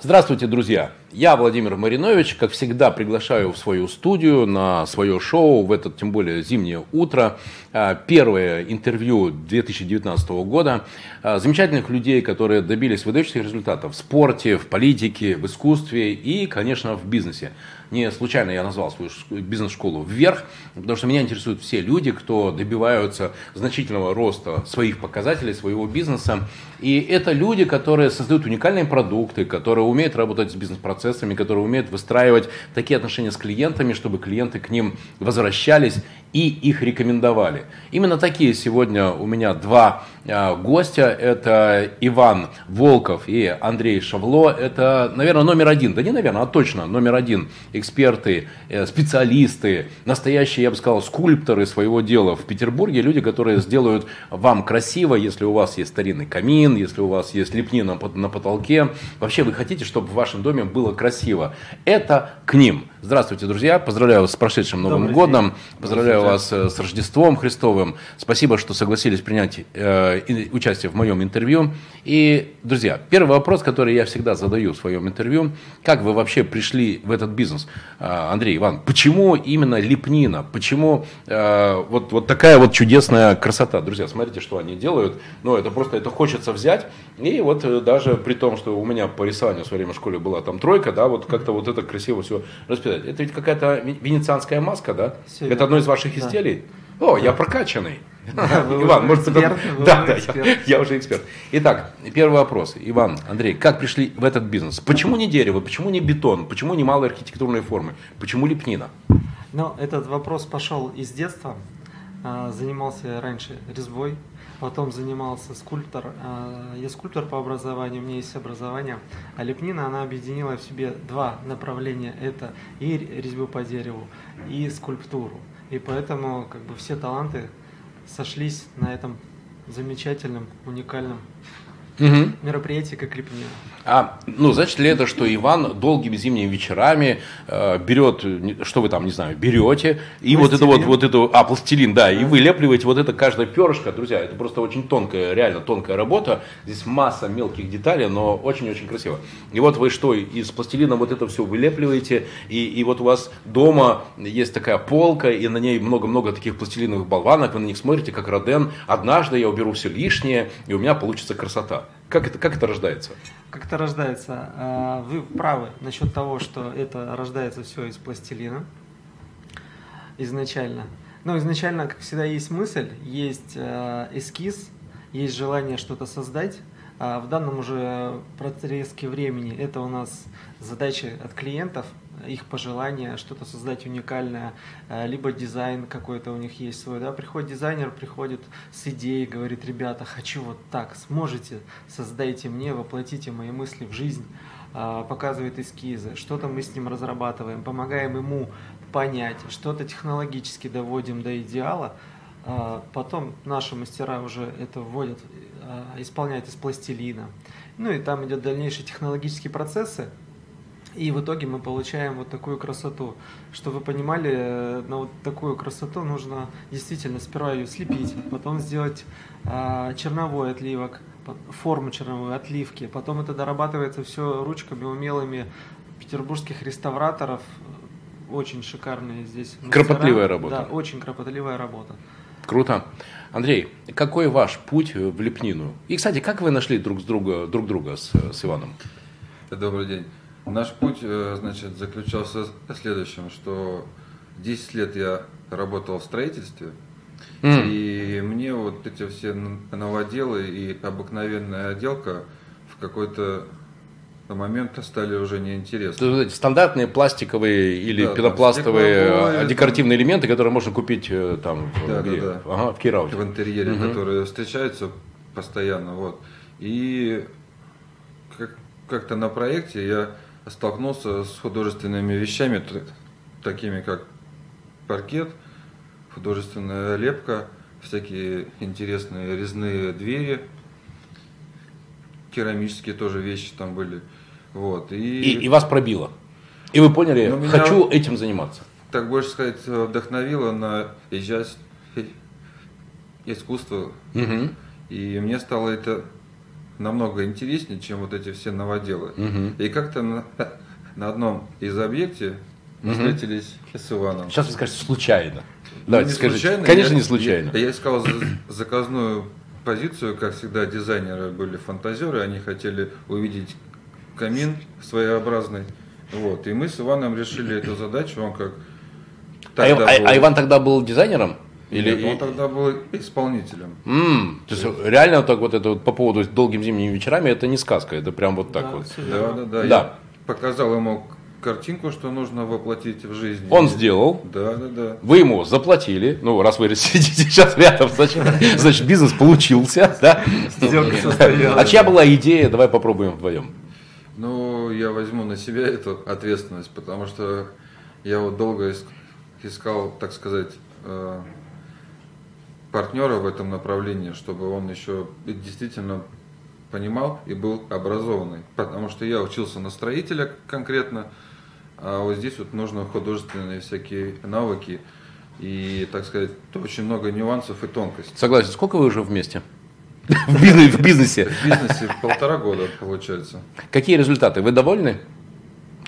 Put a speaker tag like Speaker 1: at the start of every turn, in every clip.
Speaker 1: Здравствуйте, друзья! Я Владимир Маринович, как всегда, приглашаю в свою студию на свое шоу в это, тем более, зимнее утро. А, первое интервью 2019 года. А, замечательных людей, которые добились выдающихся результатов в спорте, в политике, в искусстве и, конечно, в бизнесе. Не случайно я назвал свою бизнес-школу «Вверх», потому что меня интересуют все люди, кто добиваются значительного роста своих показателей, своего бизнеса. И это люди, которые создают уникальные продукты, которые умеют работать с бизнес-процессами, которые умеют выстраивать такие отношения с клиентами, чтобы клиенты к ним возвращались и их рекомендовали. Именно такие сегодня у меня два а, гостя. Это Иван Волков и Андрей Шавло. Это, наверное, номер один. Да не наверное, а точно номер один. Эксперты, э, специалисты, настоящие, я бы сказал, скульпторы своего дела в Петербурге. Люди, которые сделают вам красиво, если у вас есть старинный камин, если у вас есть лепнина на потолке. Вообще вы хотите, чтобы в вашем доме было красиво. Это к ним. Здравствуйте, друзья. Поздравляю вас с прошедшим Новым Добрый годом. День. Поздравляю вас э, с Рождеством Христовым. Спасибо, что согласились принять э, участие в моем интервью. И, друзья, первый вопрос, который я всегда задаю в своем интервью. Как вы вообще пришли в этот бизнес? Э, Андрей, Иван, почему именно лепнина? Почему э, вот, вот такая вот чудесная красота? Друзья, смотрите, что они делают. Ну, это просто, это хочется взять. И вот э, даже при том, что у меня по рисованию в свое время в школе была там тройка, да, вот как-то вот это красиво все расписано сказать, это ведь какая-то венецианская маска, да? Все это одно из ваших да. изделий? О, да. я прокачанный. Да, Иван, может это... Да, да, я, я уже эксперт. Итак, первый вопрос. Иван, Андрей, как пришли в этот бизнес? Почему не дерево? Почему не бетон? Почему не малые архитектурные формы? Почему лепнина?
Speaker 2: Ну, этот вопрос пошел из детства. А, занимался раньше резьбой, потом занимался скульптор. А, я скульптор по образованию, у меня есть образование. А лепнина, она объединила в себе два направления. Это и резьбу по дереву, и скульптуру. И поэтому как бы все таланты сошлись на этом замечательном, уникальном угу. мероприятии, как лепнина.
Speaker 1: А, ну, значит ли это, что Иван долгими зимними вечерами э, берет, что вы там, не знаю, берете, и пластилин. вот это вот, вот эту, а, пластилин, да, да, и вылепливаете вот это каждое перышко, друзья, это просто очень тонкая, реально тонкая работа, здесь масса мелких деталей, но очень-очень красиво. И вот вы что, из пластилина вот это все вылепливаете, и, и вот у вас дома есть такая полка, и на ней много-много таких пластилиновых болванок, вы на них смотрите, как Роден, однажды я уберу все лишнее, и у меня получится красота. Как это, как это рождается?
Speaker 2: Как это рождается? А, вы правы насчет того, что это рождается все из пластилина изначально. Но изначально, как всегда, есть мысль, есть э, эскиз, есть желание что-то создать. А в данном уже отрезке времени это у нас задачи от клиентов – их пожелания, что-то создать уникальное, э, либо дизайн какой-то у них есть свой. Да? Приходит дизайнер, приходит с идеей, говорит, ребята, хочу вот так, сможете, создайте мне, воплотите мои мысли в жизнь, а, показывает эскизы, что-то мы с ним разрабатываем, помогаем ему понять, что-то технологически доводим до идеала, а, потом наши мастера уже это вводят, а, исполняют из пластилина. Ну и там идет дальнейшие технологические процессы, и в итоге мы получаем вот такую красоту. Что вы понимали, на вот такую красоту нужно действительно сперва ее слепить, потом сделать а, черновой отливок, форму черновой отливки, потом это дорабатывается все ручками умелыми петербургских реставраторов. Очень шикарные здесь.
Speaker 1: Мастера. Кропотливая работа.
Speaker 2: Да, очень кропотливая работа.
Speaker 1: Круто. Андрей, какой ваш путь в Лепнину? И, кстати, как вы нашли друг, с друга, друг друга с, с Иваном?
Speaker 3: Добрый день. Наш путь, э, значит, заключался в следующем, что 10 лет я работал в строительстве, mm. и мне вот эти все новоделы и обыкновенная отделка в какой-то момент стали уже неинтересны.
Speaker 1: Стандартные пластиковые или да, пенопластовые а, декоративные элементы, которые можно купить э, там
Speaker 3: да, где? Да, да. Ага, в Кирауте. В интерьере, угу. которые встречаются постоянно. Вот. И как- как-то на проекте я столкнулся с художественными вещами, такими как паркет, художественная лепка, всякие интересные резные двери, керамические тоже вещи там были. Вот.
Speaker 1: И, и, и вас пробило. И вы поняли, ну, хочу этим заниматься.
Speaker 3: Так больше сказать, вдохновило на искусство. Угу. И мне стало это намного интереснее, чем вот эти все новоделы. Угу. И как-то на, на одном из объектов мы угу. встретились с Иваном.
Speaker 1: Сейчас вы скажете случайно. Ну, Давайте скажите. Случайно, Конечно, я, не случайно.
Speaker 3: Я, я искал заказную позицию, как всегда, дизайнеры были фантазеры, они хотели увидеть камин своеобразный. Вот. И мы с Иваном решили эту задачу, он как...
Speaker 1: А, а, а Иван тогда был дизайнером?
Speaker 3: Или Нет, он тогда был исполнителем.
Speaker 1: Mm, то есть реально так вот это вот по поводу долгим зимними вечерами это не сказка, это прям вот так
Speaker 3: да,
Speaker 1: вот.
Speaker 3: Да, да, да. да. Я показал ему картинку, что нужно воплотить в жизнь.
Speaker 1: Он сделал.
Speaker 3: Да, да, да.
Speaker 1: Вы ему заплатили. Ну, раз вы сидите сейчас рядом, значит, значит бизнес получился. Да? А чья была идея? Давай попробуем вдвоем.
Speaker 3: Ну, я возьму на себя эту ответственность, потому что я вот долго искал, так сказать, э, партнера в этом направлении, чтобы он еще действительно понимал и был образованный. Потому что я учился на строителя конкретно, а вот здесь вот нужно художественные всякие навыки и, так сказать, очень много нюансов и тонкостей.
Speaker 1: Согласен. Сколько вы уже вместе? В бизнесе? В бизнесе,
Speaker 3: в бизнесе полтора года, получается.
Speaker 1: Какие результаты? Вы довольны?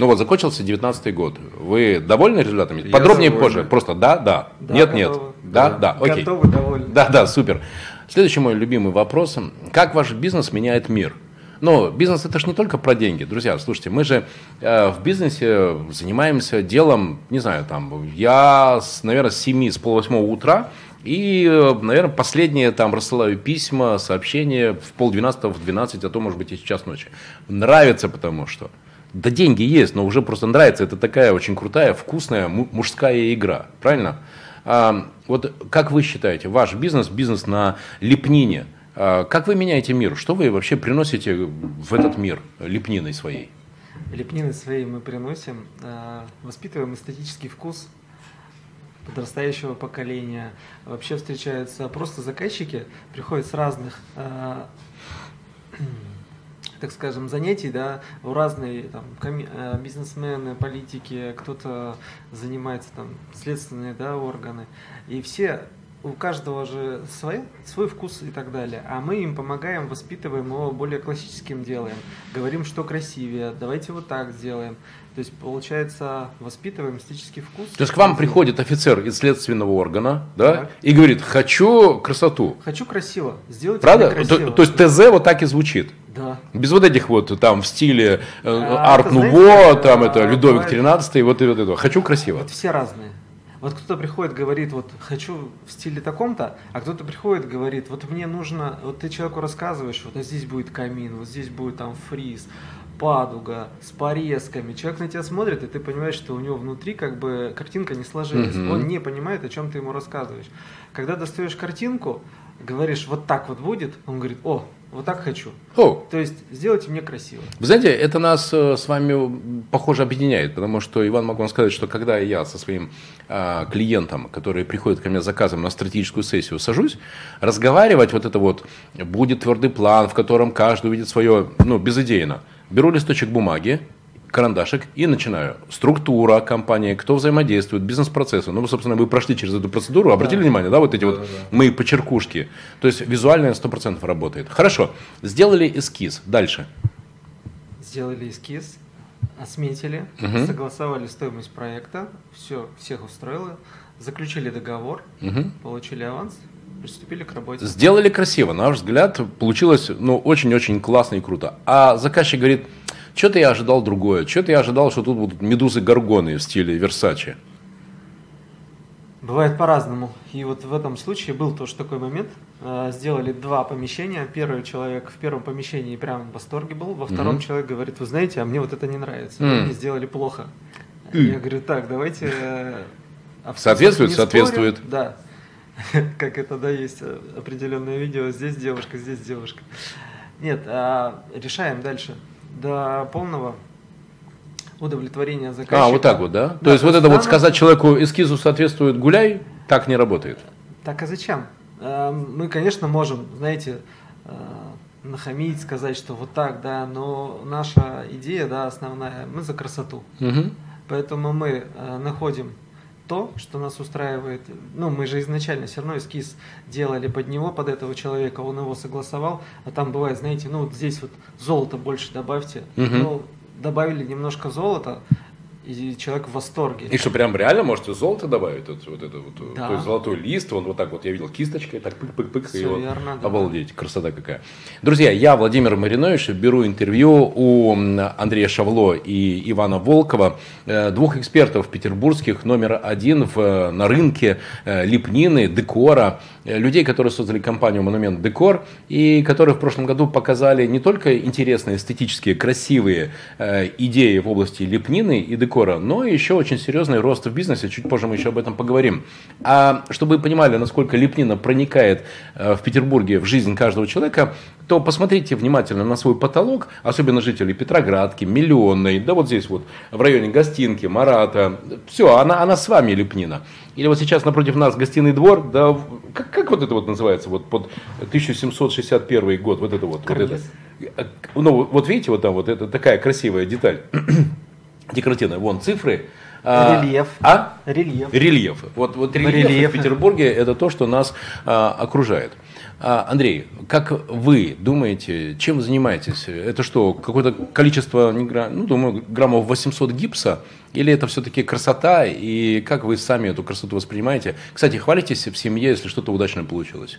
Speaker 1: Ну вот, закончился 19 год. Вы довольны результатами? Я Подробнее довольна. позже. Просто да, да, да нет, готовы. нет. Да, да, да, окей.
Speaker 2: Готовы, довольны.
Speaker 1: Да, да, супер. Следующий мой любимый вопрос. Как ваш бизнес меняет мир? Но бизнес это же не только про деньги. Друзья, слушайте, мы же э, в бизнесе занимаемся делом, не знаю, там, я, с, наверное, с 7, с полвосьмого утра и, э, наверное, последние там рассылаю письма, сообщения в полдвенадцатого, в 12, а то, может быть, и сейчас ночи. Нравится, потому что да деньги есть, но уже просто нравится. Это такая очень крутая, вкусная мужская игра. Правильно? А, вот как вы считаете, ваш бизнес, бизнес на лепнине – а, как вы меняете мир? Что вы вообще приносите в этот мир лепниной своей?
Speaker 2: Лепниной своей мы приносим, а, воспитываем эстетический вкус подрастающего поколения. Вообще встречаются просто заказчики, приходят с разных а, так скажем, занятий, да, у разные там, бизнесмены, политики, кто-то занимается там следственные да, органы. И все у каждого же свой, свой вкус и так далее. А мы им помогаем, воспитываем его более классическим делаем. Говорим, что красивее, давайте вот так сделаем. То есть, получается, воспитываем эстетический вкус.
Speaker 1: То есть, к вам приходит офицер из следственного органа, да, так. и говорит, хочу красоту.
Speaker 2: Хочу красиво, сделайте
Speaker 1: Правда?
Speaker 2: красиво.
Speaker 1: То, то есть, ТЗ вот так и звучит.
Speaker 2: Да.
Speaker 1: Без вот этих вот там в стиле э, а, арт нуво, там это Людовик 13, вот и вот это. Хочу красиво.
Speaker 2: Вот все разные. Вот кто-то приходит, говорит, вот хочу в стиле таком-то, а кто-то приходит, говорит, вот мне нужно, вот ты человеку рассказываешь, вот здесь будет камин, вот здесь будет там фриз, падуга с порезками. Человек на тебя смотрит, и ты понимаешь, что у него внутри как бы картинка не сложилась. Mm-hmm. Он не понимает, о чем ты ему рассказываешь. Когда достаешь картинку, говоришь, вот так вот будет, он говорит, о, вот так хочу.
Speaker 1: Oh.
Speaker 2: То есть сделайте мне красиво.
Speaker 1: Вы знаете, это нас э, с вами, похоже, объединяет, потому что, Иван, могу вам сказать, что когда я со своим э, клиентом, который приходит ко мне с заказом на стратегическую сессию, сажусь, разговаривать вот это вот, будет твердый план, в котором каждый увидит свое, ну, безыдейно. Беру листочек бумаги, карандашик и начинаю. Структура компании, кто взаимодействует, бизнес-процессы. Ну, собственно, вы прошли через эту процедуру, обратили да. внимание, да, вот эти да, вот да. мои почеркушки. То есть визуальная 100% работает. Хорошо, сделали эскиз. Дальше.
Speaker 2: Сделали эскиз, осметили, угу. согласовали стоимость проекта, все, всех устроило, заключили договор, угу. получили аванс, приступили к работе.
Speaker 1: Сделали красиво, на наш взгляд, получилось ну, очень-очень классно и круто. А заказчик говорит, что-то я ожидал другое. Что-то я ожидал, что тут будут медузы-горгоны в стиле Версачи.
Speaker 2: Бывает по-разному. И вот в этом случае был тоже такой момент. Э, сделали два помещения. Первый человек в первом помещении прям в восторге был. Во втором mm-hmm. человек говорит, вы знаете, а мне вот это не нравится. Mm-hmm. Мне сделали плохо. Mm-hmm. Я говорю, так, давайте... Э,
Speaker 1: соответствует, соответствует.
Speaker 2: Спорим. Да. Как это, да, есть э, определенное видео. Здесь девушка, здесь девушка. Нет, а решаем дальше до полного удовлетворения заказчика.
Speaker 1: А, вот так вот, да? да то есть вот это вот сказать человеку эскизу соответствует гуляй, так не работает?
Speaker 2: Так а зачем? Э, мы, конечно, можем, знаете, э, нахамить, сказать, что вот так, да, но наша идея, да, основная, мы за красоту. Угу. Поэтому мы э, находим то, что нас устраивает. Ну, мы же изначально все равно эскиз делали под него, под этого человека, он его согласовал, а там бывает, знаете, ну вот здесь вот золото больше добавьте. Угу. Ну, добавили немножко золота, и человек в восторге.
Speaker 1: И что, прям реально можете золото добавить? Вот, вот это вот, да. то есть золотой лист, он вот так вот, я видел кисточкой, так пык-пык-пык, и вот, верно, да. обалдеть, красота какая. Друзья, я, Владимир Маринович, беру интервью у Андрея Шавло и Ивана Волкова, э, двух экспертов петербургских, номер один в, на рынке э, лепнины, декора, э, людей, которые создали компанию «Монумент Декор», и которые в прошлом году показали не только интересные, эстетические, красивые идеи в области лепнины и декора, но еще очень серьезный рост в бизнесе, чуть позже мы еще об этом поговорим. А чтобы вы понимали, насколько лепнина проникает э, в Петербурге в жизнь каждого человека, то посмотрите внимательно на свой потолок, особенно жителей Петроградки, Миллионной, да вот здесь вот в районе Гостинки, Марата, все, она, она с вами лепнина. Или вот сейчас напротив нас гостиный двор, да, как, как вот это вот называется, вот под 1761 год, вот это вот. вот это. Ну, вот видите, вот там вот это такая красивая деталь декоративная. Вон цифры.
Speaker 2: А, рельеф.
Speaker 1: А?
Speaker 2: Рельеф.
Speaker 1: Рельеф. Вот, вот рельеф, рельеф в Петербурге это то, что нас а, окружает. А, Андрей, как вы думаете, чем занимаетесь? Это что, какое-то количество, ну, думаю, граммов 800 гипса? Или это все-таки красота? И как вы сами эту красоту воспринимаете? Кстати, хвалитесь в семье, если что-то удачно получилось?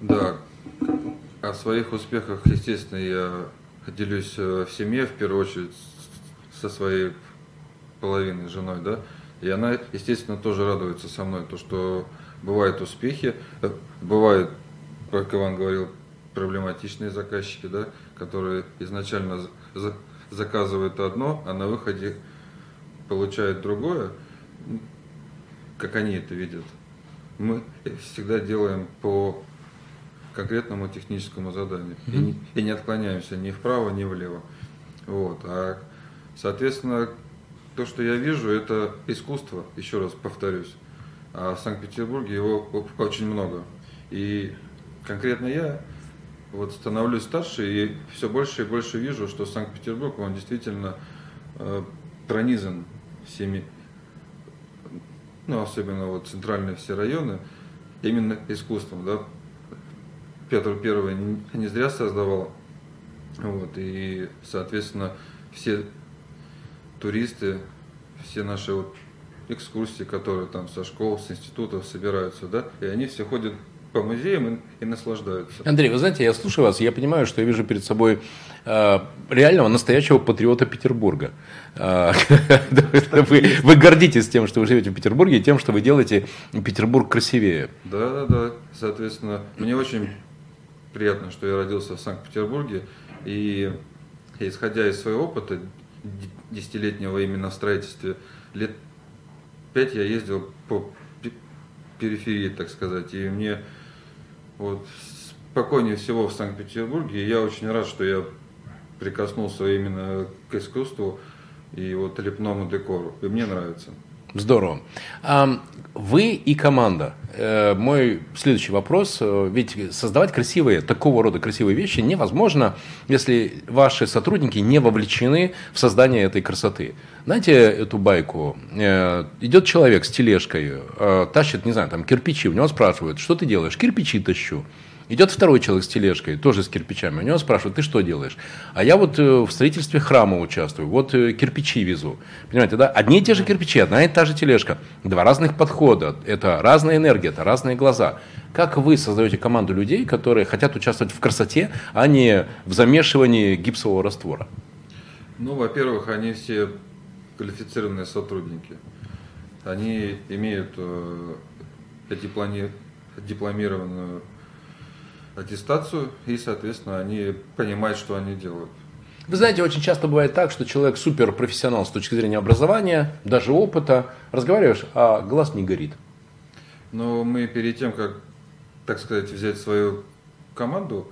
Speaker 3: Да, о своих успехах, естественно, я делюсь э, в семье, в первую очередь, со своей половиной, женой, да, и она, естественно, тоже радуется со мной, то, что бывают успехи, э, бывают, как Иван говорил, проблематичные заказчики, да, которые изначально за заказывают одно, а на выходе получают другое, как они это видят. Мы всегда делаем по конкретному техническому заданию mm-hmm. и, не, и не отклоняемся ни вправо, ни влево. Вот. А Соответственно, то, что я вижу, это искусство, еще раз повторюсь. А в Санкт-Петербурге его очень много. И конкретно я вот становлюсь старше и все больше и больше вижу, что Санкт-Петербург, он действительно э, пронизан всеми, ну, особенно вот центральные все районы, именно искусством, да. Петр Первый не зря создавал, вот, и, соответственно, все туристы, все наши вот экскурсии, которые там со школ, с институтов собираются, да, и они все ходят по музеям и, и наслаждаются.
Speaker 1: Андрей, вы знаете, я слушаю вас, я понимаю, что я вижу перед собой э, реального настоящего патриота Петербурга. Э, вы, вы гордитесь тем, что вы живете в Петербурге, и тем, что вы делаете Петербург красивее.
Speaker 3: Да, да, да. Соответственно, мне очень приятно, что я родился в Санкт-Петербурге, и исходя из своего опыта, десятилетнего именно в строительстве, лет пять я ездил по периферии, так сказать, и мне вот. Спокойнее всего в Санкт-Петербурге, я очень рад, что я прикоснулся именно к искусству и вот лепному декору, и мне нравится.
Speaker 1: Здорово. Вы и команда. Э, мой следующий вопрос. Э, ведь создавать красивые, такого рода красивые вещи невозможно, если ваши сотрудники не вовлечены в создание этой красоты. Знаете эту байку? Э, идет человек с тележкой, тащит, не знаю, там кирпичи, у него спрашивают, что ты делаешь? Кирпичи тащу. Идет второй человек с тележкой, тоже с кирпичами. У него спрашивают, ты что делаешь? А я вот э, в строительстве храма участвую, вот э, кирпичи везу. Понимаете, да? Одни и те же кирпичи, одна и та же тележка. Два разных подхода. Это разная энергия, это разные глаза. Как вы создаете команду людей, которые хотят участвовать в красоте, а не в замешивании гипсового раствора?
Speaker 3: Ну, во-первых, они все квалифицированные сотрудники. Они имеют э, дипломированную аттестацию, и, соответственно, они понимают, что они делают.
Speaker 1: Вы знаете, очень часто бывает так, что человек суперпрофессионал с точки зрения образования, даже опыта, разговариваешь, а глаз не горит.
Speaker 3: Но мы перед тем, как, так сказать, взять свою команду,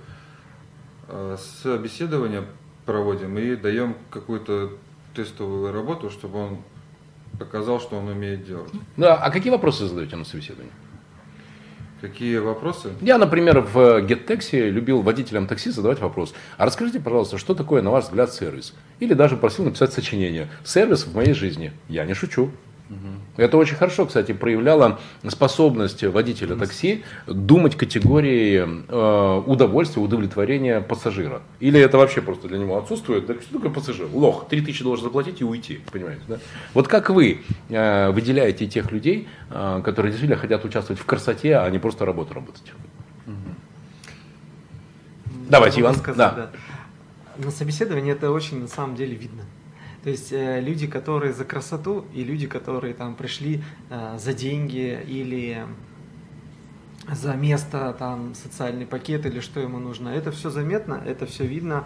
Speaker 3: э, собеседование проводим и даем какую-то тестовую работу, чтобы он показал, что он умеет делать.
Speaker 1: Да, а какие вопросы задаете на собеседовании?
Speaker 3: Какие вопросы?
Speaker 1: Я, например, в GetTaxi любил водителям такси задавать вопрос. А расскажите, пожалуйста, что такое, на ваш взгляд, сервис? Или даже просил написать сочинение. Сервис в моей жизни. Я не шучу. Это очень хорошо, кстати, проявляло способность водителя такси думать категории э, удовольствия, удовлетворения пассажира. Или это вообще просто для него отсутствует. Так что такое пассажир? Лох, 3000 должен заплатить и уйти, понимаете, да? Вот как вы э, выделяете тех людей, э, которые действительно хотят участвовать в красоте, а не просто работу работать? Угу. Давайте, Иван.
Speaker 2: Сказать, да. да. На собеседовании это очень на самом деле видно. То есть э, люди, которые за красоту, и люди, которые там пришли э, за деньги или за место, там, социальный пакет или что ему нужно. Это все заметно, это все видно.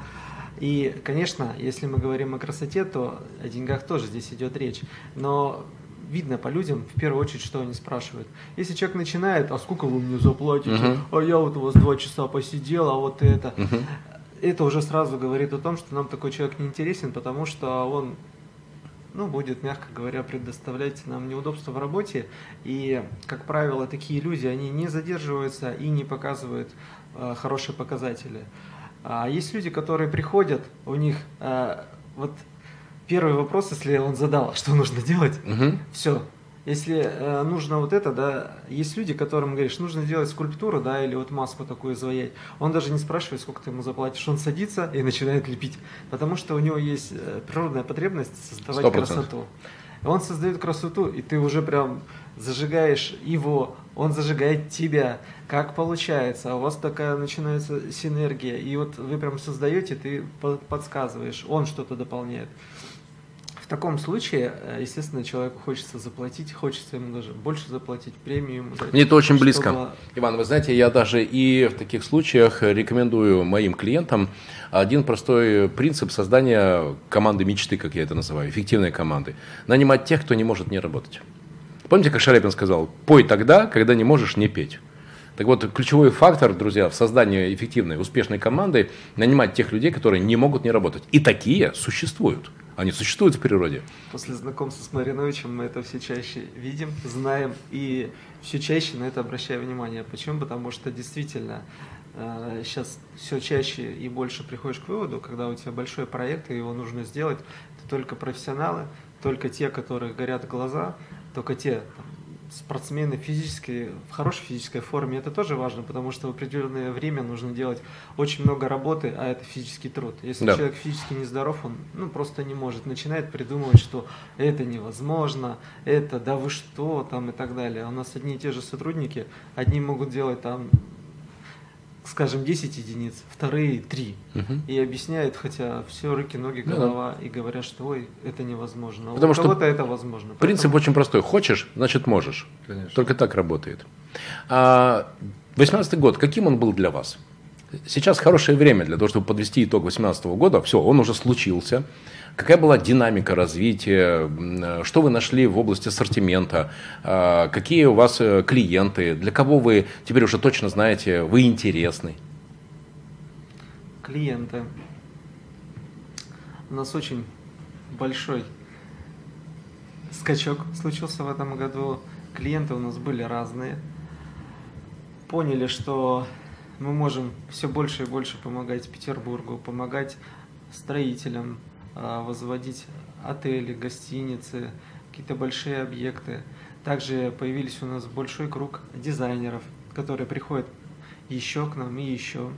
Speaker 2: И, конечно, если мы говорим о красоте, то о деньгах тоже здесь идет речь. Но видно по людям, в первую очередь, что они спрашивают. Если человек начинает, а сколько вы мне заплатите, uh-huh. а я вот у вас два часа посидел, а вот это. Uh-huh это уже сразу говорит о том, что нам такой человек не интересен, потому что он ну, будет, мягко говоря, предоставлять нам неудобства в работе. И, как правило, такие люди, они не задерживаются и не показывают э, хорошие показатели. А есть люди, которые приходят, у них э, вот первый вопрос, если он задал, что нужно делать, угу. все, если э, нужно вот это, да, есть люди, которым говоришь, нужно делать скульптуру, да, или вот маску такую изваять, он даже не спрашивает, сколько ты ему заплатишь, он садится и начинает лепить, потому что у него есть э, природная потребность создавать 100%. красоту. Он создает красоту, и ты уже прям зажигаешь его, он зажигает тебя. Как получается? А у вас такая начинается синергия, и вот вы прям создаете, ты подсказываешь, он что-то дополняет. В таком случае, э, естественно, человеку хочется заплатить, хочется ему даже больше заплатить, премию ему
Speaker 1: дать. Мне это очень чтобы... близко. Иван, вы знаете, я даже и в таких случаях рекомендую моим клиентам один простой принцип создания команды мечты, как я это называю, эффективной команды. Нанимать тех, кто не может не работать. Помните, как Шаляпин сказал, пой тогда, когда не можешь не петь. Так вот, ключевой фактор, друзья, в создании эффективной, успешной команды – нанимать тех людей, которые не могут не работать. И такие существуют. Они существуют в природе.
Speaker 2: После знакомства с Мариновичем мы это все чаще видим, знаем и все чаще на это обращаем внимание. Почему? Потому что действительно сейчас э, все чаще и больше приходишь к выводу, когда у тебя большой проект и его нужно сделать, это только профессионалы, только те, которые горят глаза, только те там, спортсмены физически, в хорошей физической форме, это тоже важно, потому что в определенное время нужно делать очень много работы, а это физический труд. Если да. человек физически нездоров, он ну, просто не может, начинает придумывать, что это невозможно, это да вы что, там и так далее. У нас одни и те же сотрудники, одни могут делать там скажем, 10 единиц, вторые 3. Угу. И объясняют, хотя все руки, ноги, голова, да. и говорят, что ой, это невозможно.
Speaker 1: А Потому У кого-то это возможно. Принцип Поэтому... очень простой. Хочешь, значит можешь. Конечно. Только так работает. А 18 год, каким он был для вас? Сейчас хорошее время для того, чтобы подвести итог 2018 года. Все, он уже случился. Какая была динамика развития? Что вы нашли в области ассортимента? А, какие у вас э, клиенты? Для кого вы теперь уже точно знаете, вы интересны?
Speaker 2: Клиенты. У нас очень большой скачок случился в этом году. Клиенты у нас были разные. Поняли, что мы можем все больше и больше помогать Петербургу, помогать строителям, возводить отели, гостиницы, какие-то большие объекты. Также появились у нас большой круг дизайнеров, которые приходят еще к нам и еще.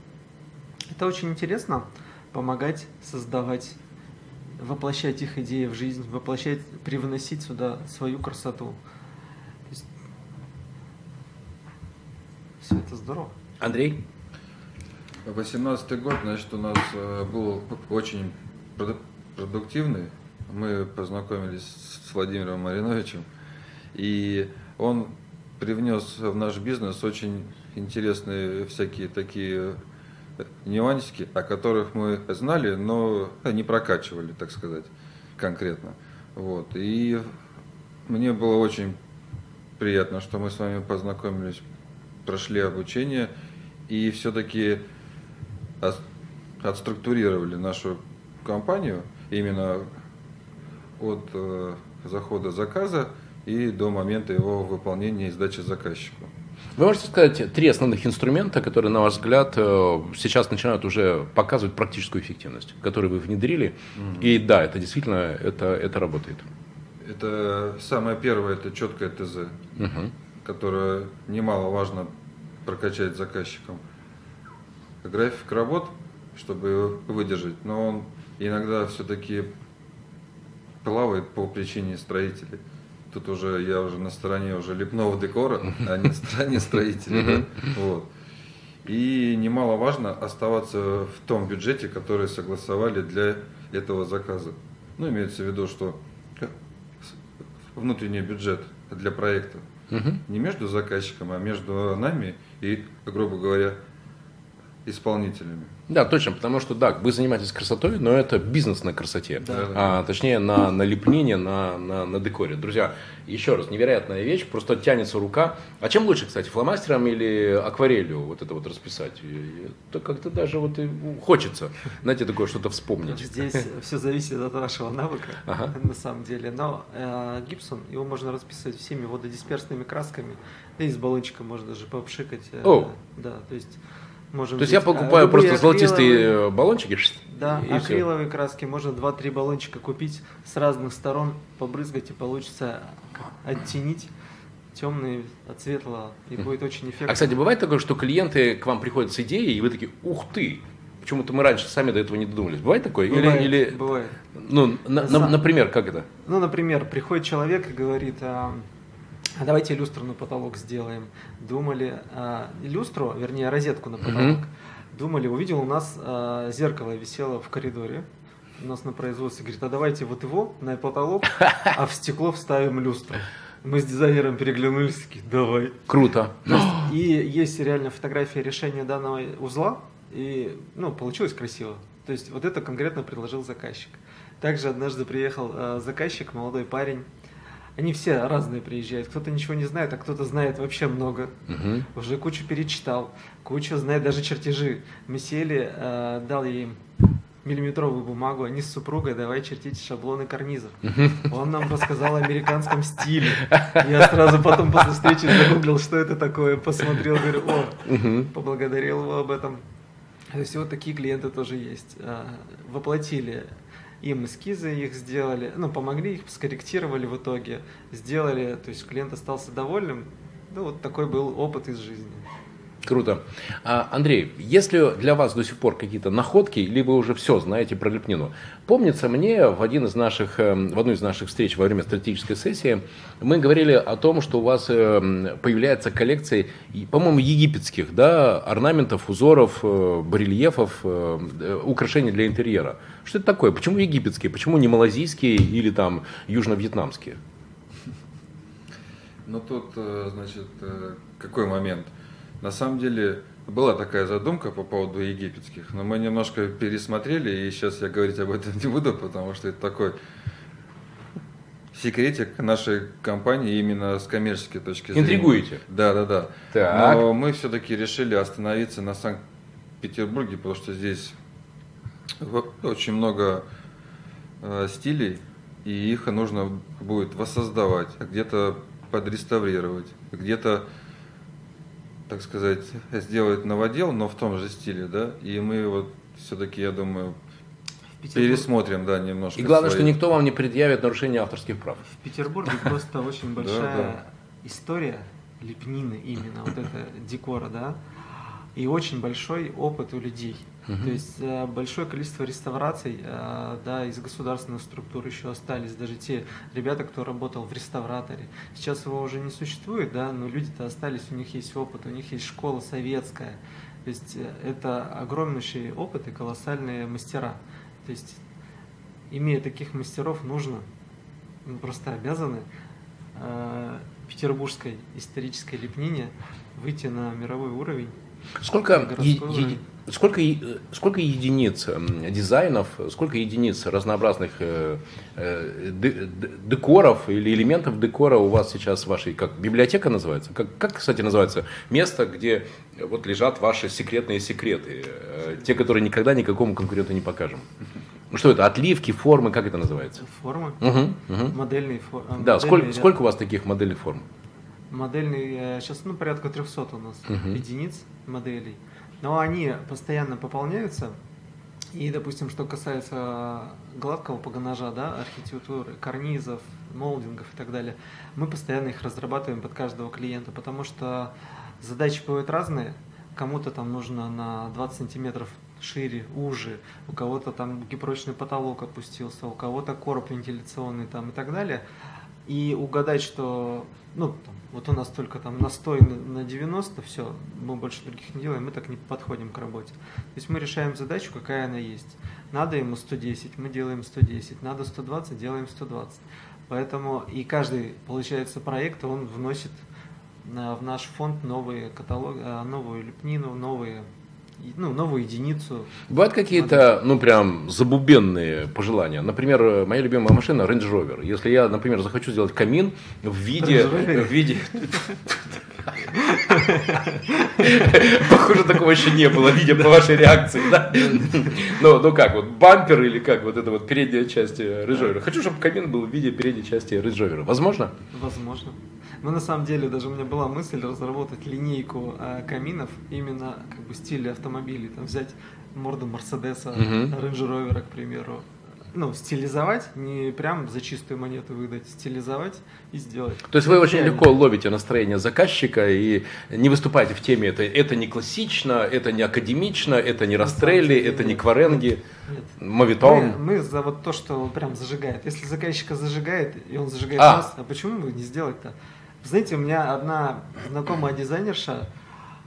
Speaker 2: Это очень интересно, помогать создавать, воплощать их идеи в жизнь, воплощать, привносить сюда свою красоту. Все это здорово.
Speaker 1: Андрей?
Speaker 3: 18 год, значит, у нас э, был очень продуктивный. Мы познакомились с Владимиром Мариновичем, и он привнес в наш бизнес очень интересные всякие такие нюансики, о которых мы знали, но не прокачивали, так сказать, конкретно. Вот. И мне было очень приятно, что мы с вами познакомились, прошли обучение и все-таки отструктурировали нашу компанию – именно от э, захода заказа и до момента его выполнения и сдачи заказчику.
Speaker 1: Вы можете сказать три основных инструмента, которые, на ваш взгляд, э, сейчас начинают уже показывать практическую эффективность, которые вы внедрили. Mm-hmm. И да, это действительно это, это работает.
Speaker 3: Это самое первое, это четкое ТЗ, угу. которое немаловажно прокачать заказчиком. График работ, чтобы выдержать, но он иногда все-таки плавает по причине строителей. Тут уже я уже на стороне уже лепного декора, а не на стороне строителей. Вот. И немаловажно оставаться в том бюджете, который согласовали для этого заказа. Ну, имеется в виду, что внутренний бюджет для проекта угу. не между заказчиком, а между нами и, грубо говоря, исполнителями.
Speaker 1: Да, точно, потому что да, вы занимаетесь красотой, но это бизнес на красоте, да. а, точнее на, на лепнине, на, на, на декоре. Друзья, еще раз, невероятная вещь, просто тянется рука. А чем лучше, кстати, фломастером или акварелью вот это вот расписать? Это как-то даже вот и хочется, знаете, такое что-то вспомнить.
Speaker 2: Здесь все зависит от вашего навыка, ага. на самом деле. Но э, гипсон, его можно расписывать всеми вододисперсными красками, и из баллончика можно даже попшикать. Э,
Speaker 1: О.
Speaker 2: Да, то есть Можем
Speaker 1: То есть я покупаю просто золотистые баллончики?
Speaker 2: Да, и акриловые все. краски. Можно 2-3 баллончика купить с разных сторон, побрызгать и получится оттенить темный от светлого, и будет очень эффектно.
Speaker 1: А, кстати, бывает такое, что клиенты к вам приходят с идеей, и вы такие, ух ты, почему-то мы раньше сами до этого не додумались. Бывает такое?
Speaker 2: Бывает, или, или... бывает.
Speaker 1: Ну, на, на, например, как это?
Speaker 2: Ну, например, приходит человек и говорит, а, а давайте люстру на потолок сделаем. Думали, а, люстру, вернее, розетку на потолок. Mm-hmm. Думали, увидел у нас а, зеркало висело в коридоре. У нас на производстве говорит, а давайте вот его на потолок, а в стекло вставим люстру. Мы с дизайнером переглянулись, такие, давай.
Speaker 1: Круто.
Speaker 2: И есть реально фотография решения данного узла, и ну, получилось красиво. То есть вот это конкретно предложил заказчик. Также однажды приехал э, заказчик, молодой парень, они все разные приезжают. Кто-то ничего не знает, а кто-то знает вообще много. Угу. Уже кучу перечитал, кучу знает даже чертежи. Мы сели, э, дал им миллиметровую бумагу, они с супругой давай чертить шаблоны карнизов. Он нам рассказал о американском стиле. Я сразу потом после встречи загуглил, что это такое, посмотрел, говорю, о, поблагодарил его об этом. То есть вот такие клиенты тоже есть. А, воплотили им эскизы их сделали, ну, помогли их, скорректировали в итоге, сделали, то есть клиент остался довольным. Ну, вот такой был опыт из жизни.
Speaker 1: Круто. А, Андрей, если для вас до сих пор какие-то находки, или вы уже все знаете про Лепнину, помнится мне в, один из наших, эм, в одну из наших встреч во время стратегической сессии мы говорили о том, что у вас эм, появляется коллекция, по-моему, египетских да, орнаментов, узоров, э, барельефов, э, э, украшений для интерьера. Что это такое? Почему египетские? Почему не малазийские или там южно-вьетнамские?
Speaker 3: Ну тут, значит, какой момент? На самом деле была такая задумка по поводу египетских, но мы немножко пересмотрели, и сейчас я говорить об этом не буду, потому что это такой секретик нашей компании именно с коммерческой точки зрения.
Speaker 1: Интригуете?
Speaker 3: Да, да, да. Так. Но мы все-таки решили остановиться на Санкт-Петербурге, потому что здесь очень много э, стилей, и их нужно будет воссоздавать, где-то подреставрировать, где-то так сказать, сделать новодел, но в том же стиле, да, и мы вот все-таки, я думаю, пересмотрим, да, немножко.
Speaker 1: И главное, свои... что никто вам не предъявит нарушение авторских прав.
Speaker 2: В Петербурге просто очень большая история лепнины именно, вот это декора, да, и очень большой опыт у людей. Угу. То есть э, большое количество реставраций, э, да, из государственных структур еще остались, даже те ребята, кто работал в реставраторе. Сейчас его уже не существует, да, но люди-то остались, у них есть опыт, у них есть школа советская. То есть э, это огромнейший опыт и колоссальные мастера. То есть имея таких мастеров, нужно, мы просто обязаны петербургской исторической лепнине выйти на мировой уровень.
Speaker 1: Сколько, е- е- сколько, сколько единиц дизайнов, сколько единиц разнообразных э, э, декоров или элементов декора у вас сейчас в вашей, как библиотека называется? Как, как, кстати, называется место, где вот лежат ваши секретные секреты, э, те, которые никогда никакому конкуренту не покажем? Что это? Отливки, формы, как это называется?
Speaker 2: Формы. Угу, угу. Модельные формы.
Speaker 1: Да, сколько, сколько у вас таких модельных форм?
Speaker 2: Модельный, сейчас ну, порядка 300 у нас угу. единиц моделей. Но они постоянно пополняются. И, допустим, что касается гладкого погонажа, да, архитектуры, карнизов, молдингов и так далее. Мы постоянно их разрабатываем под каждого клиента, потому что задачи бывают разные. Кому-то там нужно на 20 сантиметров шире, уже, у кого-то там гипрочный потолок опустился, у кого-то короб вентиляционный там и так далее. И угадать, что, ну, там, вот у нас только там настой на 90, все, мы больше других не делаем, мы так не подходим к работе. То есть мы решаем задачу, какая она есть. Надо ему 110, мы делаем 110, надо 120, делаем 120. Поэтому и каждый, получается, проект, он вносит в наш фонд новые каталоги, а, новую лепнину, новые ну, новую единицу.
Speaker 1: Бывают какие-то, ну, прям забубенные пожелания. Например, моя любимая машина Range Rover. Если я, например, захочу сделать камин в виде... В виде... Похоже, такого еще не было, видя по вашей реакции, да? Ну, ну как, вот бампер или как, вот это вот передняя часть Range Rover. Хочу, чтобы камин был в виде передней части Range Rover. Возможно?
Speaker 2: Возможно. Мы на самом деле, даже у меня была мысль разработать линейку э, каминов именно как бы стиля автомобилей. Там взять морду Мерседеса, Rover, к примеру. Ну, стилизовать, не прям за чистую монету выдать, стилизовать и сделать.
Speaker 1: То есть вы очень легко ловите настроение заказчика и не выступаете в теме это, это не классично, это не академично, это не Растрелли, это не Кваренги, Мовитон.
Speaker 2: Мы, мы за вот то, что прям зажигает. Если заказчика зажигает, и он зажигает а. нас, а почему бы не сделать-то? Знаете, у меня одна знакомая дизайнерша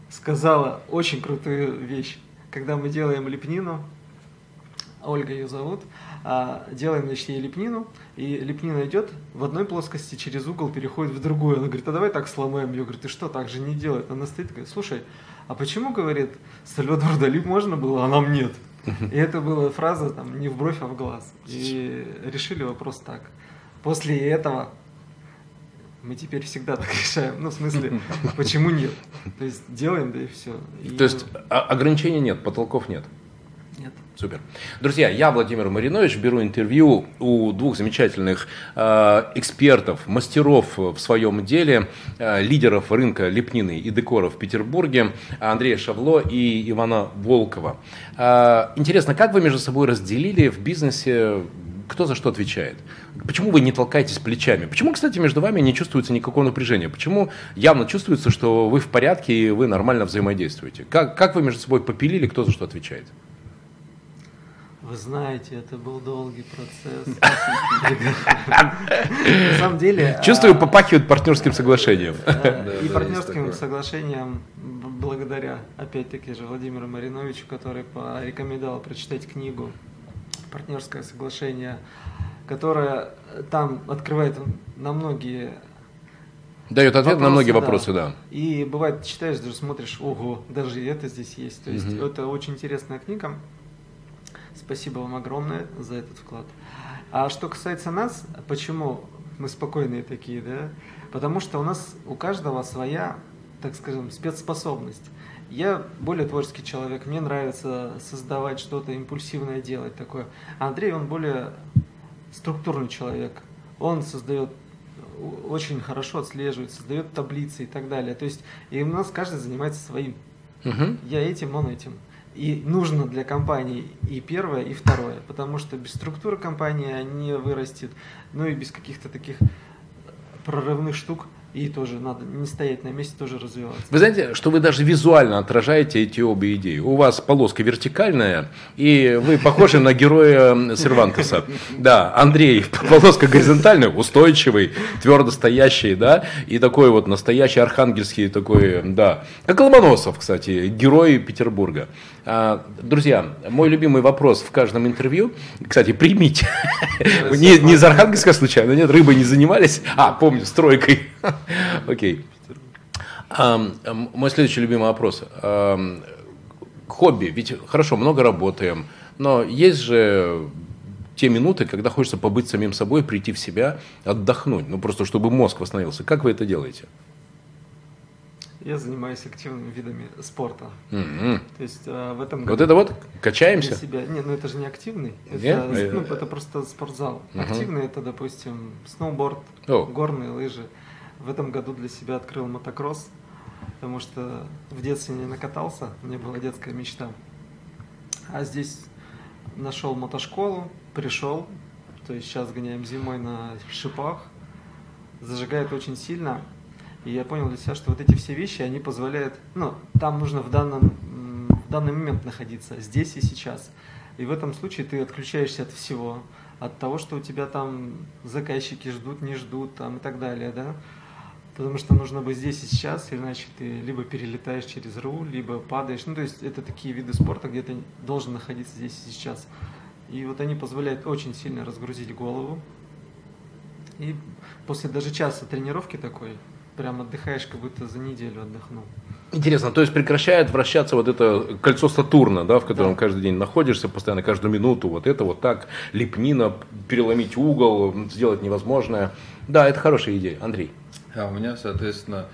Speaker 2: сказала очень крутую вещь. Когда мы делаем лепнину, Ольга ее зовут, а, делаем, значит, ей лепнину, и лепнина идет в одной плоскости, через угол переходит в другую. Она говорит, а давай так сломаем. Я говорю, ты что, так же не делает? Она стоит говорит, слушай, а почему, говорит, Сальвадор Дали можно было, а нам нет? И это была фраза там не в бровь, а в глаз. И решили вопрос так. После этого мы теперь всегда так решаем. Ну, в смысле, почему нет? То есть делаем, да и все. И...
Speaker 1: То есть а, ограничений нет, потолков нет?
Speaker 2: Нет.
Speaker 1: Супер. Друзья, я, Владимир Маринович, беру интервью у двух замечательных э, экспертов, мастеров в своем деле, э, лидеров рынка лепнины и декора в Петербурге, Андрея Шавло и Ивана Волкова. Э, интересно, как вы между собой разделили в бизнесе кто за что отвечает? Почему вы не толкаетесь плечами? Почему, кстати, между вами не чувствуется никакого напряжения? Почему явно чувствуется, что вы в порядке и вы нормально взаимодействуете? Как, как вы между собой попилили, кто за что отвечает?
Speaker 2: Вы знаете, это был долгий процесс. На самом деле...
Speaker 1: Чувствую, а, попахивает партнерским соглашением.
Speaker 2: И партнерским соглашением благодаря, опять-таки же, Владимиру Мариновичу, который порекомендовал прочитать книгу партнерское соглашение, которое там открывает на многие
Speaker 1: Дает ответ вопросы, на многие да. вопросы, да.
Speaker 2: И бывает, читаешь, даже смотришь, ого, даже это здесь есть. То есть угу. это очень интересная книга. Спасибо вам огромное за этот вклад. А что касается нас, почему мы спокойные такие, да? Потому что у нас у каждого своя, так скажем, спецспособность. Я более творческий человек, мне нравится создавать что-то импульсивное, делать такое. Андрей, он более структурный человек. Он создает очень хорошо отслеживает, создает таблицы и так далее. То есть и у нас каждый занимается своим. Угу. Я этим, он этим. И нужно для компании и первое, и второе, потому что без структуры компании не вырастет, ну и без каких-то таких прорывных штук и тоже надо не стоять на месте, тоже развиваться.
Speaker 1: Вы знаете, что вы даже визуально отражаете эти обе идеи. У вас полоска вертикальная, и вы похожи на героя Сервантеса. Да, Андрей, полоска горизонтальная, устойчивый, твердо стоящий, да, и такой вот настоящий архангельский такой, да. Как Ломоносов, кстати, герой Петербурга. А, друзья, мой любимый вопрос в каждом интервью, кстати, примите, не, не из Архангельска случайно, нет, рыбой не занимались, а, помню, стройкой. Окей. Мой следующий любимый вопрос. Хобби, ведь хорошо, много работаем, но есть же те минуты, когда хочется побыть самим собой, прийти в себя, отдохнуть, ну просто чтобы мозг восстановился. Как вы это делаете?
Speaker 2: Я занимаюсь активными видами спорта. Mm-hmm. То есть э, в этом
Speaker 1: году. Вот это вот качаемся.
Speaker 2: Себя... Не, ну это же не активный. Это, ну, это просто спортзал. Mm-hmm. Активный это, допустим, сноуборд, oh. горные лыжи. В этом году для себя открыл мотокросс, потому что в детстве не накатался, меня была детская мечта. А здесь нашел мотошколу, пришел, то есть сейчас гоняем зимой на шипах, зажигает очень сильно. И я понял для себя, что вот эти все вещи, они позволяют, ну, там нужно в данном, в данный момент находиться, здесь и сейчас. И в этом случае ты отключаешься от всего, от того, что у тебя там заказчики ждут, не ждут, там и так далее, да. Потому что нужно быть здесь и сейчас, иначе ты либо перелетаешь через руль, либо падаешь. Ну, то есть это такие виды спорта, где ты должен находиться здесь и сейчас. И вот они позволяют очень сильно разгрузить голову. И после даже часа тренировки такой, прям отдыхаешь, как будто за неделю отдохнул.
Speaker 1: Интересно, то есть прекращает вращаться вот это кольцо Сатурна, да, в котором да. каждый день находишься, постоянно каждую минуту, вот это вот так, лепнина, переломить угол, сделать невозможное. Да, это хорошая идея. Андрей.
Speaker 3: А у меня, соответственно,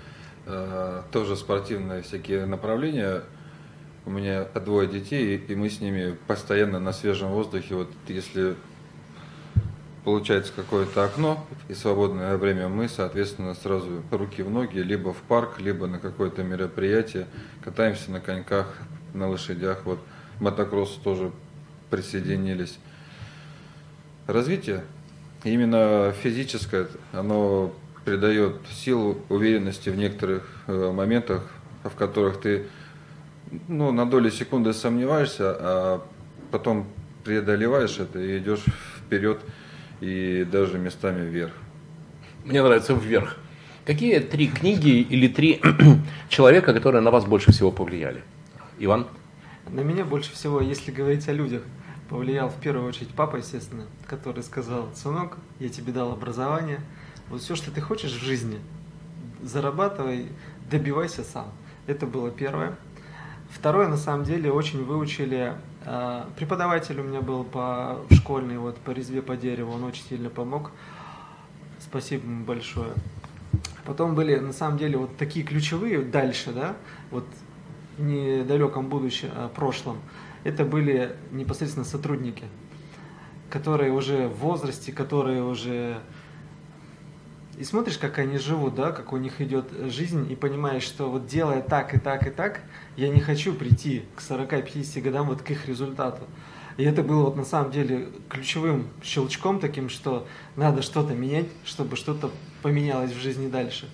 Speaker 3: э, тоже спортивные всякие направления. У меня двое детей, и мы с ними постоянно на свежем воздухе. Вот если получается какое-то окно и свободное время, мы, соответственно, сразу руки в ноги, либо в парк, либо на какое-то мероприятие, катаемся на коньках, на лошадях. Вот мотокросс тоже присоединились. Развитие, именно физическое, оно придает силу, уверенности в некоторых э, моментах, в которых ты ну, на долю секунды сомневаешься, а потом преодолеваешь это и идешь вперед и даже местами вверх.
Speaker 1: Мне нравится вверх. Какие три книги или три человека, которые на вас больше всего повлияли? Иван?
Speaker 2: На меня больше всего, если говорить о людях, повлиял в первую очередь папа, естественно, который сказал, сынок, я тебе дал образование, вот все, что ты хочешь в жизни, зарабатывай, добивайся сам. Это было первое. Второе, на самом деле, очень выучили. Э, преподаватель у меня был по школьной, вот по резве по дереву, он очень сильно помог. Спасибо ему большое. Потом были, на самом деле, вот такие ключевые дальше, да, вот в недалеком будущем, а, прошлом. Это были непосредственно сотрудники, которые уже в возрасте, которые уже и смотришь, как они живут, да, как у них идет жизнь, и понимаешь, что вот делая так и так и так, я не хочу прийти к 40-50 годам вот к их результату. И это было вот на самом деле ключевым щелчком таким, что надо что-то менять, чтобы что-то поменялось в жизни дальше.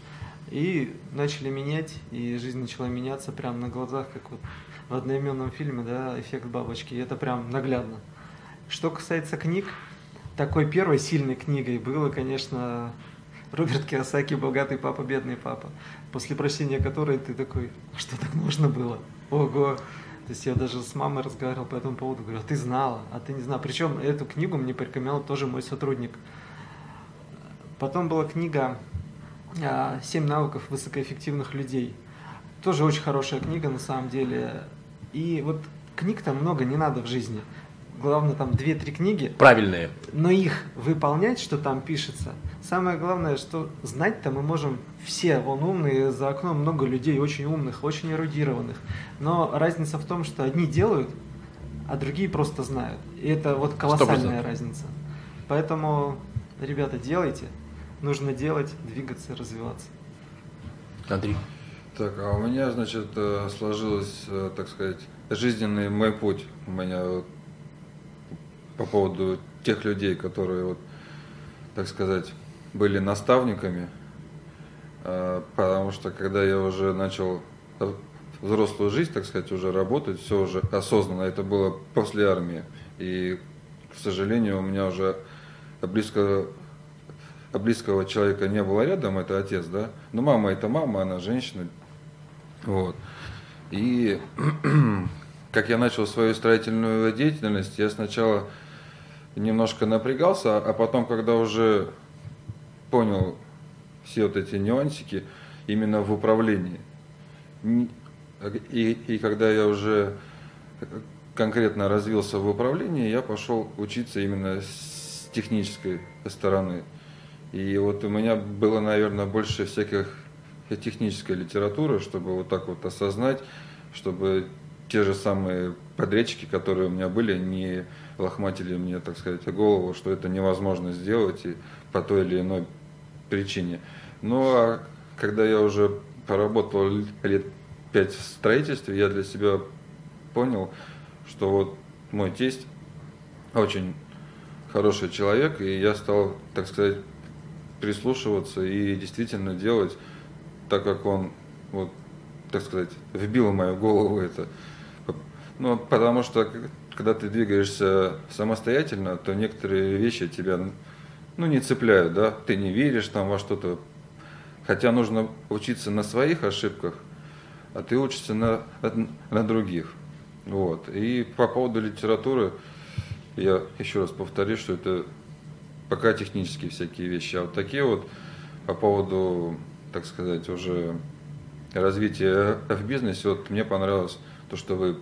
Speaker 2: И начали менять, и жизнь начала меняться прямо на глазах, как вот в одноименном фильме, да, эффект бабочки. И это прям наглядно. Что касается книг, такой первой сильной книгой было, конечно, Роберт Киосаки «Богатый папа, бедный папа», после прочтения которой ты такой, «А что так можно было? Ого! То есть я даже с мамой разговаривал по этому поводу, говорю, а ты знала, а ты не знала. Причем эту книгу мне порекомендовал тоже мой сотрудник. Потом была книга а, «Семь навыков высокоэффективных людей». Тоже очень хорошая книга на самом деле. И вот книг там много не надо в жизни главное там 2-3 книги.
Speaker 1: Правильные.
Speaker 2: Но их выполнять, что там пишется. Самое главное, что знать-то мы можем все, вон умные, за окном много людей очень умных, очень эрудированных. Но разница в том, что одни делают, а другие просто знают. И это вот колоссальная 100%. разница. Поэтому, ребята, делайте. Нужно делать, двигаться, развиваться.
Speaker 1: Андрей.
Speaker 3: Так, а у меня, значит, э, сложилось, э, так сказать, жизненный мой путь. У меня по поводу тех людей, которые, вот, так сказать, были наставниками, а, потому что когда я уже начал взрослую жизнь, так сказать, уже работать, все уже осознанно, это было после армии. И, к сожалению, у меня уже близко, близкого человека не было рядом, это отец, да. Но мама это мама, она женщина. Вот. И как я начал свою строительную деятельность, я сначала немножко напрягался, а потом, когда уже понял все вот эти нюансики именно в управлении, и, и когда я уже конкретно развился в управлении, я пошел учиться именно с технической стороны. И вот у меня было, наверное, больше всяких технической литературы, чтобы вот так вот осознать, чтобы те же самые подрядчики, которые у меня были, не лохматили мне, так сказать, голову, что это невозможно сделать и по той или иной причине. Ну а когда я уже поработал лет пять в строительстве, я для себя понял, что вот мой тесть очень хороший человек, и я стал, так сказать, прислушиваться и действительно делать так, как он, вот, так сказать, вбил в мою голову это. Ну, потому что когда ты двигаешься самостоятельно, то некоторые вещи тебя ну, не цепляют, да, ты не веришь там во что-то. Хотя нужно учиться на своих ошибках, а ты учишься на, на других. Вот. И по поводу литературы, я еще раз повторю, что это пока технические всякие вещи. А вот такие вот по поводу, так сказать, уже развития в бизнесе, вот мне понравилось то, что вы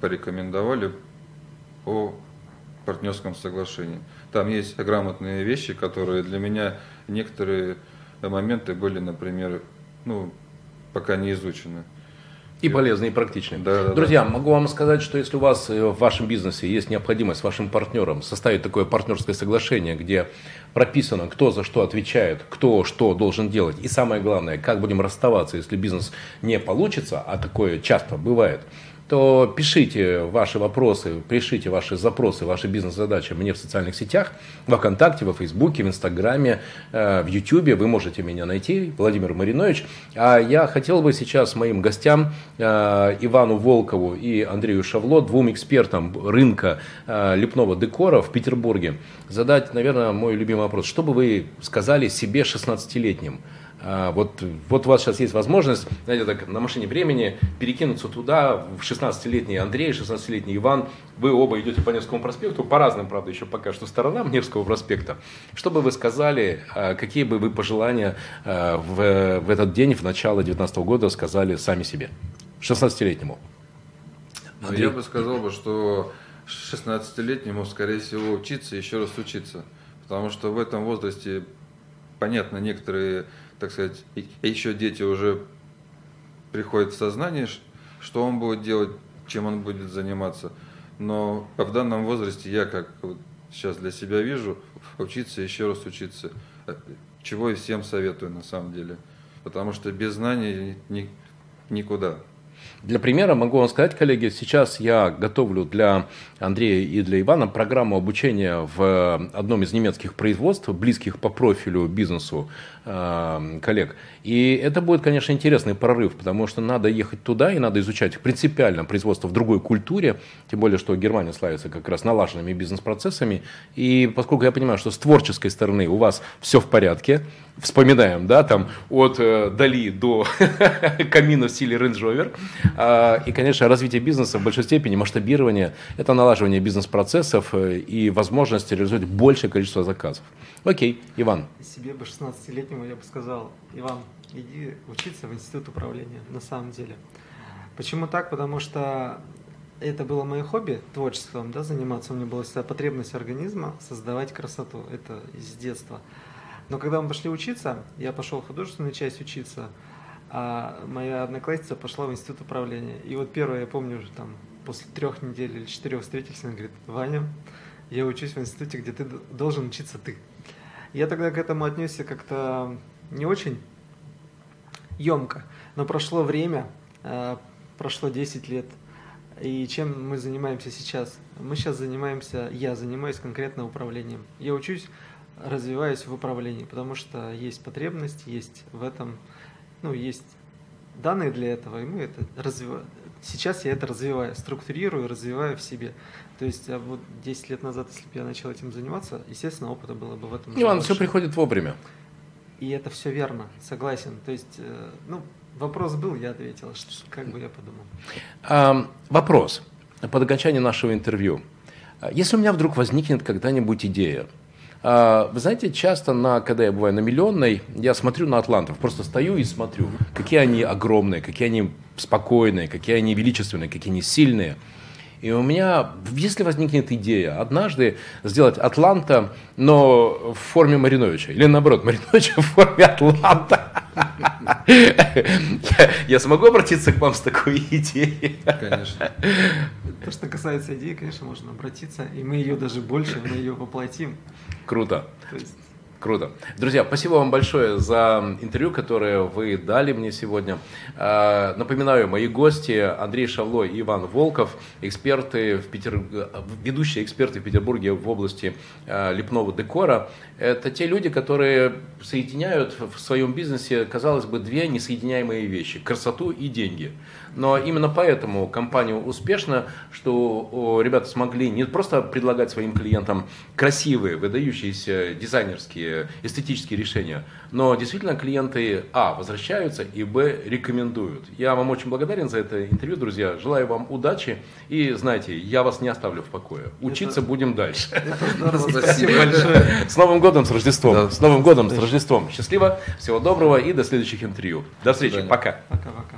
Speaker 3: порекомендовали о партнерском соглашении. Там есть грамотные вещи, которые для меня некоторые моменты были, например, ну, пока не изучены.
Speaker 1: И полезные, и практичные.
Speaker 3: Да, да,
Speaker 1: Друзья,
Speaker 3: да.
Speaker 1: могу вам сказать, что если у вас э, в вашем бизнесе есть необходимость вашим партнером составить такое партнерское соглашение, где прописано, кто за что отвечает, кто что должен делать, и самое главное, как будем расставаться, если бизнес не получится, а такое часто бывает – то пишите ваши вопросы, пишите ваши запросы, ваши бизнес-задачи мне в социальных сетях, во Вконтакте, во Фейсбуке, в Инстаграме, э, в Ютубе. Вы можете меня найти, Владимир Маринович. А я хотел бы сейчас моим гостям, э, Ивану Волкову и Андрею Шавло, двум экспертам рынка э, лепного декора в Петербурге, задать, наверное, мой любимый вопрос. Что бы вы сказали себе 16-летним? А, вот, вот у вас сейчас есть возможность, знаете, так на машине времени перекинуться туда, в 16-летний Андрей, 16-летний Иван, вы оба идете по Невскому проспекту, по разным, правда, еще пока что сторонам Невского проспекта. Что бы вы сказали, а, какие бы вы пожелания а, в, в этот день, в начало 19 года сказали сами себе, 16-летнему?
Speaker 3: Ну, я бы сказал что 16-летнему, скорее всего, учиться, еще раз учиться. Потому что в этом возрасте, понятно, некоторые так сказать, еще дети уже приходят в сознание, что он будет делать, чем он будет заниматься. Но в данном возрасте я, как сейчас для себя вижу, учиться, еще раз учиться. Чего и всем советую на самом деле. Потому что без знаний ни, никуда.
Speaker 1: Для примера могу вам сказать, коллеги, сейчас я готовлю для Андрея и для Ивана программу обучения в одном из немецких производств, близких по профилю бизнесу э, коллег. И это будет, конечно, интересный прорыв, потому что надо ехать туда и надо изучать принципиально производство в другой культуре, тем более, что Германия славится как раз налаженными бизнес-процессами. И поскольку я понимаю, что с творческой стороны у вас все в порядке, вспоминаем, да, там от э, Дали до камина в стиле Range Rover, э, и, конечно, развитие бизнеса в большой степени, масштабирование, это налаживание бизнес-процессов э, и возможность реализовать большее количество заказов. Окей, Иван.
Speaker 2: Себе бы 16-летнему я бы сказал, Иван, иди учиться в институт управления, на самом деле. Почему так? Потому что это было мое хобби, творчеством, да, заниматься. У меня была всегда потребность организма создавать красоту. Это из детства. Но когда мы пошли учиться, я пошел в художественную часть учиться, а моя одноклассница пошла в институт управления. И вот первое, я помню, уже там после трех недель или четырех встретились, она говорит, Ваня, я учусь в институте, где ты должен учиться ты. Я тогда к этому отнесся как-то не очень емко, но прошло время, э, прошло 10 лет, и чем мы занимаемся сейчас? Мы сейчас занимаемся, я занимаюсь конкретно управлением. Я учусь развиваюсь в управлении, потому что есть потребность, есть в этом, ну, есть данные для этого, и мы это развиваем. Сейчас я это развиваю, структурирую, развиваю в себе. То есть а вот 10 лет назад, если бы я начал этим заниматься, естественно, опыта было бы в этом.
Speaker 1: Иван, все приходит вовремя.
Speaker 2: И это все верно, согласен. То есть, э, ну, вопрос был, я ответил, что, как бы я подумал.
Speaker 1: А, вопрос под окончание нашего интервью. Если у меня вдруг возникнет когда-нибудь идея, а, вы знаете, часто, на, когда я бываю на миллионной, я смотрю на атлантов, просто стою и смотрю, какие они огромные, какие они спокойные, какие они величественные, какие они сильные. И у меня, если возникнет идея однажды сделать Атланта, но в форме Мариновича, или наоборот, Мариновича в форме Атланта, я смогу обратиться к вам с такой идеей?
Speaker 3: Конечно.
Speaker 2: То, что касается идеи, конечно, можно обратиться, и мы ее даже больше, мы ее воплотим.
Speaker 1: Круто.
Speaker 2: То есть
Speaker 1: Круто. Друзья, спасибо вам большое за интервью, которое вы дали мне сегодня. А, напоминаю, мои гости Андрей Шавло и Иван Волков, эксперты в Петер... ведущие эксперты в Петербурге в области а, лепного декора. Это те люди, которые соединяют в своем бизнесе, казалось бы, две несоединяемые вещи – красоту и деньги. Но именно поэтому компания успешна, что ребята смогли не просто предлагать своим клиентам красивые, выдающиеся дизайнерские, эстетические решения, но действительно клиенты, а, возвращаются, и, б, рекомендуют. Я вам очень благодарен за это интервью, друзья. Желаю вам удачи. И, знаете, я вас не оставлю в покое. Учиться это, будем дальше. Спасибо большое. С Новым годом, с Рождеством. С Новым годом, с Рождеством. Счастливо, всего доброго и до следующих интервью. До встречи. Пока. Пока-пока.